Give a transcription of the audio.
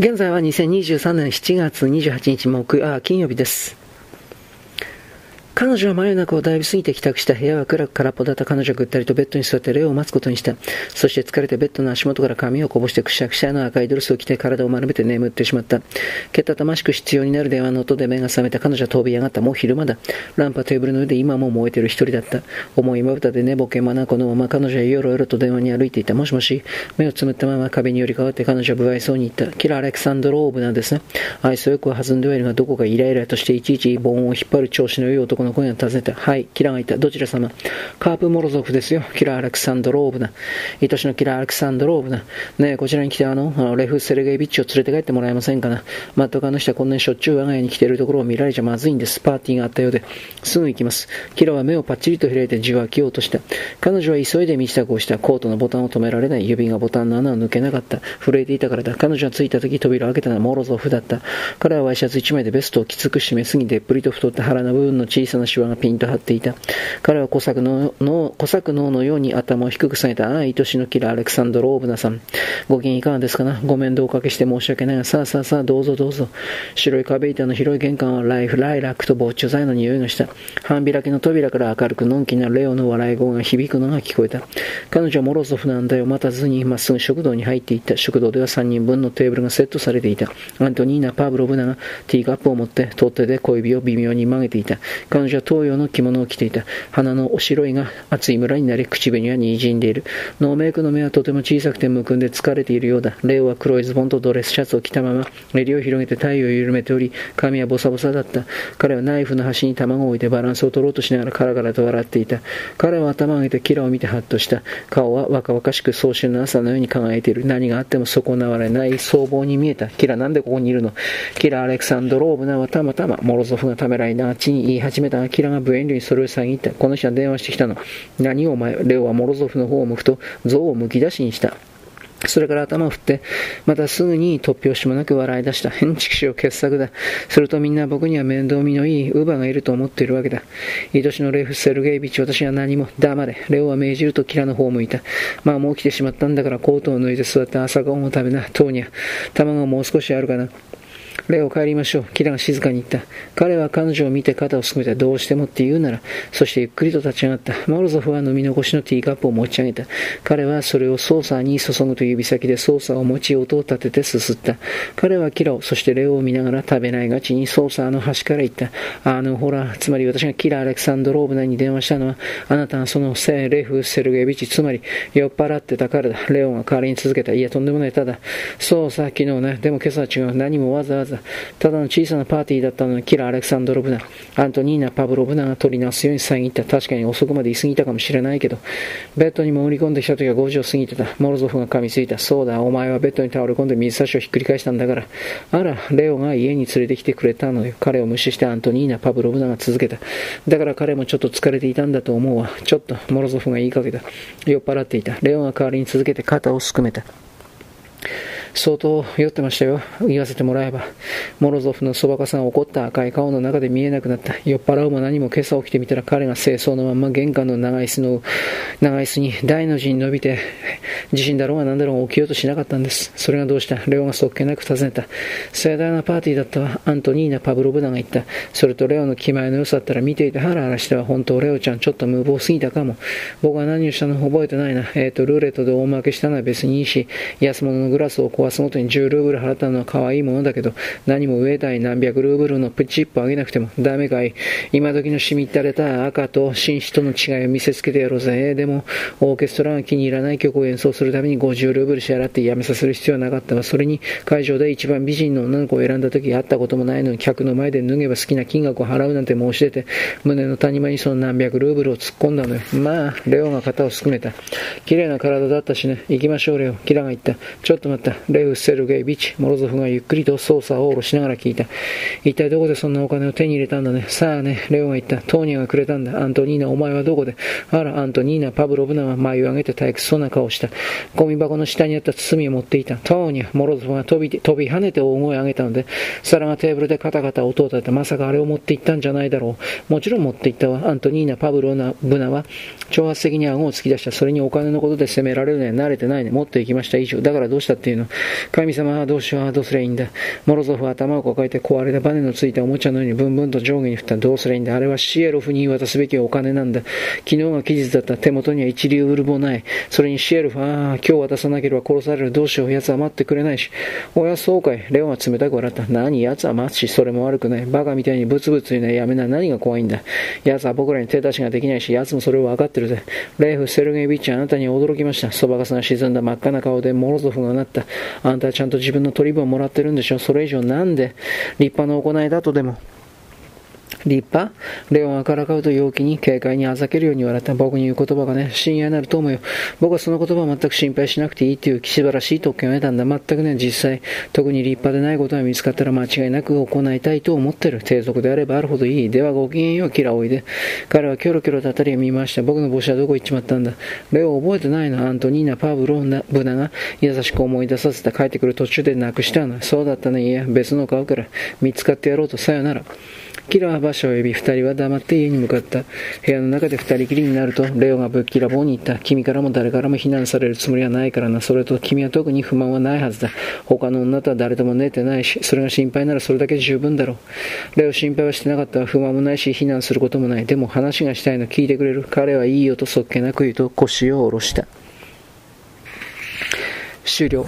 現在は2023年7月28日木あ金曜日です。彼女は真夜中をだいぶ過ぎて帰宅した部屋は暗く空っぽだった彼女はぐったりとベッドに座って霊を待つことにした。そして疲れてベッドの足元から髪をこぼしてくしゃくしゃの赤いドレスを着て体を丸めて眠ってしまった。けたたましく必要になる電話の音で目が覚めた彼女は飛び上がった。もう昼間だ。ランプはテーブルの上で今も燃えてる一人だった。重いまぶたで寝ぼけまなこのまま彼女はよろよろと電話に歩いていた。もしもし、目をつむったまま壁に寄りかかって彼女は不愛そうに言った。キラ・アレクサンドローブなんですね。愛想よく弾んではいるがどこかイライラとしていちいち棒を引っ張る調子の良い男の声が尋ねた。はい、キラがいた。どちら様？カープ・モロゾフですよ。キラ・アレクサンドローブナ。愛しのキラ・アレクサンドローブナ。ねえ、こちらに来てあの、レフ・セルゲイビッチを連れて帰ってもらえませんかな？全くあの人はこんなにしょっちゅう我が家に来ているところを見られちゃまずいんです。パーティーがあったようで。すぐ行きます。キラは目をパッチリと開いてじわきようとした。彼女は急いで身支度をした。コートのボタンを止められない。指がボタンの穴を抜けなかった。震えていたからだ。彼女が着いた時扉を開けたのはモロゾフだった。彼はワイシャツ1枚でベストをきつく締めすぎて、っぷりと太った腹の部分の小さなシワがピンと張っていた。彼は小作のの小作脳のように頭を低く下げた、ああ、愛しのキラアレクサンドローブナさん。ご機嫌いかがですかな？ご面倒おかけして申し訳ないが、さあさあさあ、どうぞどうぞ。白い壁板の広い玄関はライフ、ライラックと防虫剤の匂いがした。半開きの扉から明るくのんきなレオの笑い声が響くのが聞こえた。彼女はモロゾフなんだよ。待たずにまっすぐ食堂に入っていった。食堂では3人分のテーブルがセットされていた。アントニーナ・パブロブナがティーカップを持って取っ手で小指を微妙に曲げていた。彼女は東洋の着物を着ていた。鼻のお白いが熱い村になり、口紅は滲んでいる。ノーメイクの目はとても小さくてむくんで疲れているようだ。レオは黒いズボンとドレスシャツを着たまま、襟を広げて体を緩めており、髪はボサボサだった。彼はナイフの端に卵を置いてバランスを取ろうとしながらカラカラと笑っていた。彼は頭を上げてキラを見てハッとした。顔は若々しく早春の朝のように輝いている。何があっても損なわれない僧帽に見えた。キラなんでここにいるの？キラ・アレクサンドローブナはたまたまモロゾフがためらいなあっちに言い始めたが、キラが無遠慮にそれを遮った。この人は電話してきたの。何をお前、レオはモロゾフの方を向くと、像をむき出しにした。それから頭を振って、またすぐに突拍子もなく笑い出した。変畜生傑作だ。するとみんな僕には面倒見のいいウーバーがいると思っているわけだ。愛しのレフ・セルゲイビッチ、私は何も黙れ。レオは命じるとキラの方を向いた。まあもう来てしまったんだからコートを脱いで座って朝ごはんを食べな。トーニャ。卵もう少しあるかな。レオ帰りましょう。キラが静かに言った。彼は彼女を見て肩をすくめた。どうしてもって言うなら、そしてゆっくりと立ち上がった。モロゾフは飲み残しのティーカップを持ち上げた。彼はそれをソーサーに注ぐと指先でソーサーを持ち音を立ててすすった。彼はキラを、そしてレオを見ながら食べないがちにソーサーの端から言った。あの、ほら、つまり私がキラ・アレクサンドローブナに電話したのは、あなたがそのセレフ・セルゲビチ、つまり酔っ払ってたからだ。レオが代わりに続けた。いや、とんでもない。ただ、そうさ、昨日ね。でも今朝は違う。何もわざわざ。ただの小さなパーティーだったのに、キラ・アレクサンドロブナ、アントニーナ・パブロブナが取り直すように遮った。確かに遅くまで居すぎたかもしれないけど、ベッドに潜り込んできた時は5時を過ぎてた。モロゾフが噛みついた。そうだ、お前はベッドに倒れ込んで水差しをひっくり返したんだから。あら、レオが家に連れてきてくれたのよ。彼を無視してアントニーナ・パブロブナが続けた。だから彼もちょっと疲れていたんだと思うわ。ちょっと、モロゾフが言いかけた。酔っ払っていた。レオが代わりに続けて肩をすくめた。相当酔ってましたよ。言わせてもらえば。モロゾフのそばかさん怒った赤い顔の中で見えなくなった。酔っ払うも何も今朝起きてみたら彼が清掃のまま玄関の長椅子の、長椅子に大の字に伸びて、地震だろうが何だろうが起きようとしなかったんです。それがどうした？レオがそっけなく尋ねた。盛大なパーティーだったわ。アントニーナ・パブロブナが言った。それとレオの気前の良さったら見ていてハラハラしては本当レオちゃんちょっと無謀すぎたかも。僕は何をしたの覚えてないな。えっ、ー、と、ルーレットで大負けしたのは別にいいし、安物のグラスを壊すごとに10ルーブル払ったのは可愛いものだけど、何も上代何百ルーブルのプチップあげなくてもダメかい。今時のしみったれた赤と紳士との違いを見せつけてやろうぜ。でも、オーケストラが気に入らない曲を演奏するために50ルーブル支払ってやめさせる必要はなかったが、それに会場で一番美人の女の子を選んだ時会ったこともないのに客の前で脱げば好きな金額を払うなんて申し出て、胸の谷間にその何百ルーブルを突っ込んだのよ。まあ、レオが肩をすくめた。綺麗な体だったしね。行きましょう、レオ。キラが言った。ちょっと待った。レウ・セルゲイビッチ、モロゾフがゆっくりと操作を下ろしながら聞いた。一体どこでそんなお金を手に入れたんだね。さあね、レオが言った。トーニャがくれたんだ。アントニーナ、お前はどこで？あら、アントニーナ、パブロブナは眉を上げて退屈そうな顔をした。ゴミ箱の下にあった包みを持っていた。とうに、モロゾフが飛び、飛び跳ねて大声を上げたので、皿がテーブルでカタカタ音を立てて、まさかあれを持って行ったんじゃないだろう。もちろん持って行ったわ。アントニーナ・パブロナ・ブナは、挑発的に顎を突き出した。それにお金のことで責められるのは慣れてないね。持って行きました。以上。だからどうしたっていうの？神様はどうしよう？どうすりゃいいんだ？モロゾフは頭を抱えて壊れたバネのついたおもちゃのようにブンブンと上下に振った。どうすりゃいいんだ？あれはシエロフに渡すべきお金なんだ。昨日が期日だった。手元には一流ウルボない。それにシエルフは、今日渡さなければ殺される。どうしよう。奴は待ってくれないし。おや、そうかい。レオンは冷たく笑った。何奴は待つし、それも悪くない。バカみたいにブツブツ言うのはやめな。何が怖いんだ。奴は僕らに手出しができないし、奴もそれを分かってるぜ。レイフ・セルゲイビッチ、あなたに驚きました。そばかすが沈んだ真っ赤な顔でモロゾフがなった。あんたはちゃんと自分の取り分をもらってるんでしょ。それ以上なんで立派な行いだとでも。立派レオンはからかうと陽気に軽快にあざけるように言われた。僕に言う言葉がね、親愛なると思うよ。僕はその言葉を全く心配しなくていいっていう素晴らしい特権を得たんだ。全くね、実際、特に立派でないことが見つかったら間違いなく行いたいと思ってる。低俗であればあるほどいい。ではごきげんよう、キラおいで。彼はキョロキョロとあたりを見ました。僕の帽子はどこ行っちまったんだ。レオ覚えてないのアントニーナ、パブロ、ナブナが優しく思い出させた帰ってくる途中でなくしたの。そうだったね。いや、別の買うから。見つかってやろうとさよなら。キラー馬車を呼び、二人は黙って家に向かった。部屋の中で二人きりになると、レオがぶっきらぼうに言った。君からも誰からも非難されるつもりはないからな。それと君は特に不満はないはずだ。他の女とは誰とも寝てないし、それが心配ならそれだけ十分だろう。レオ心配はしてなかった。不満もないし、非難することもない。でも話がしたいの聞いてくれる。彼はいいよとそっけなく言うと腰を下ろした。終了。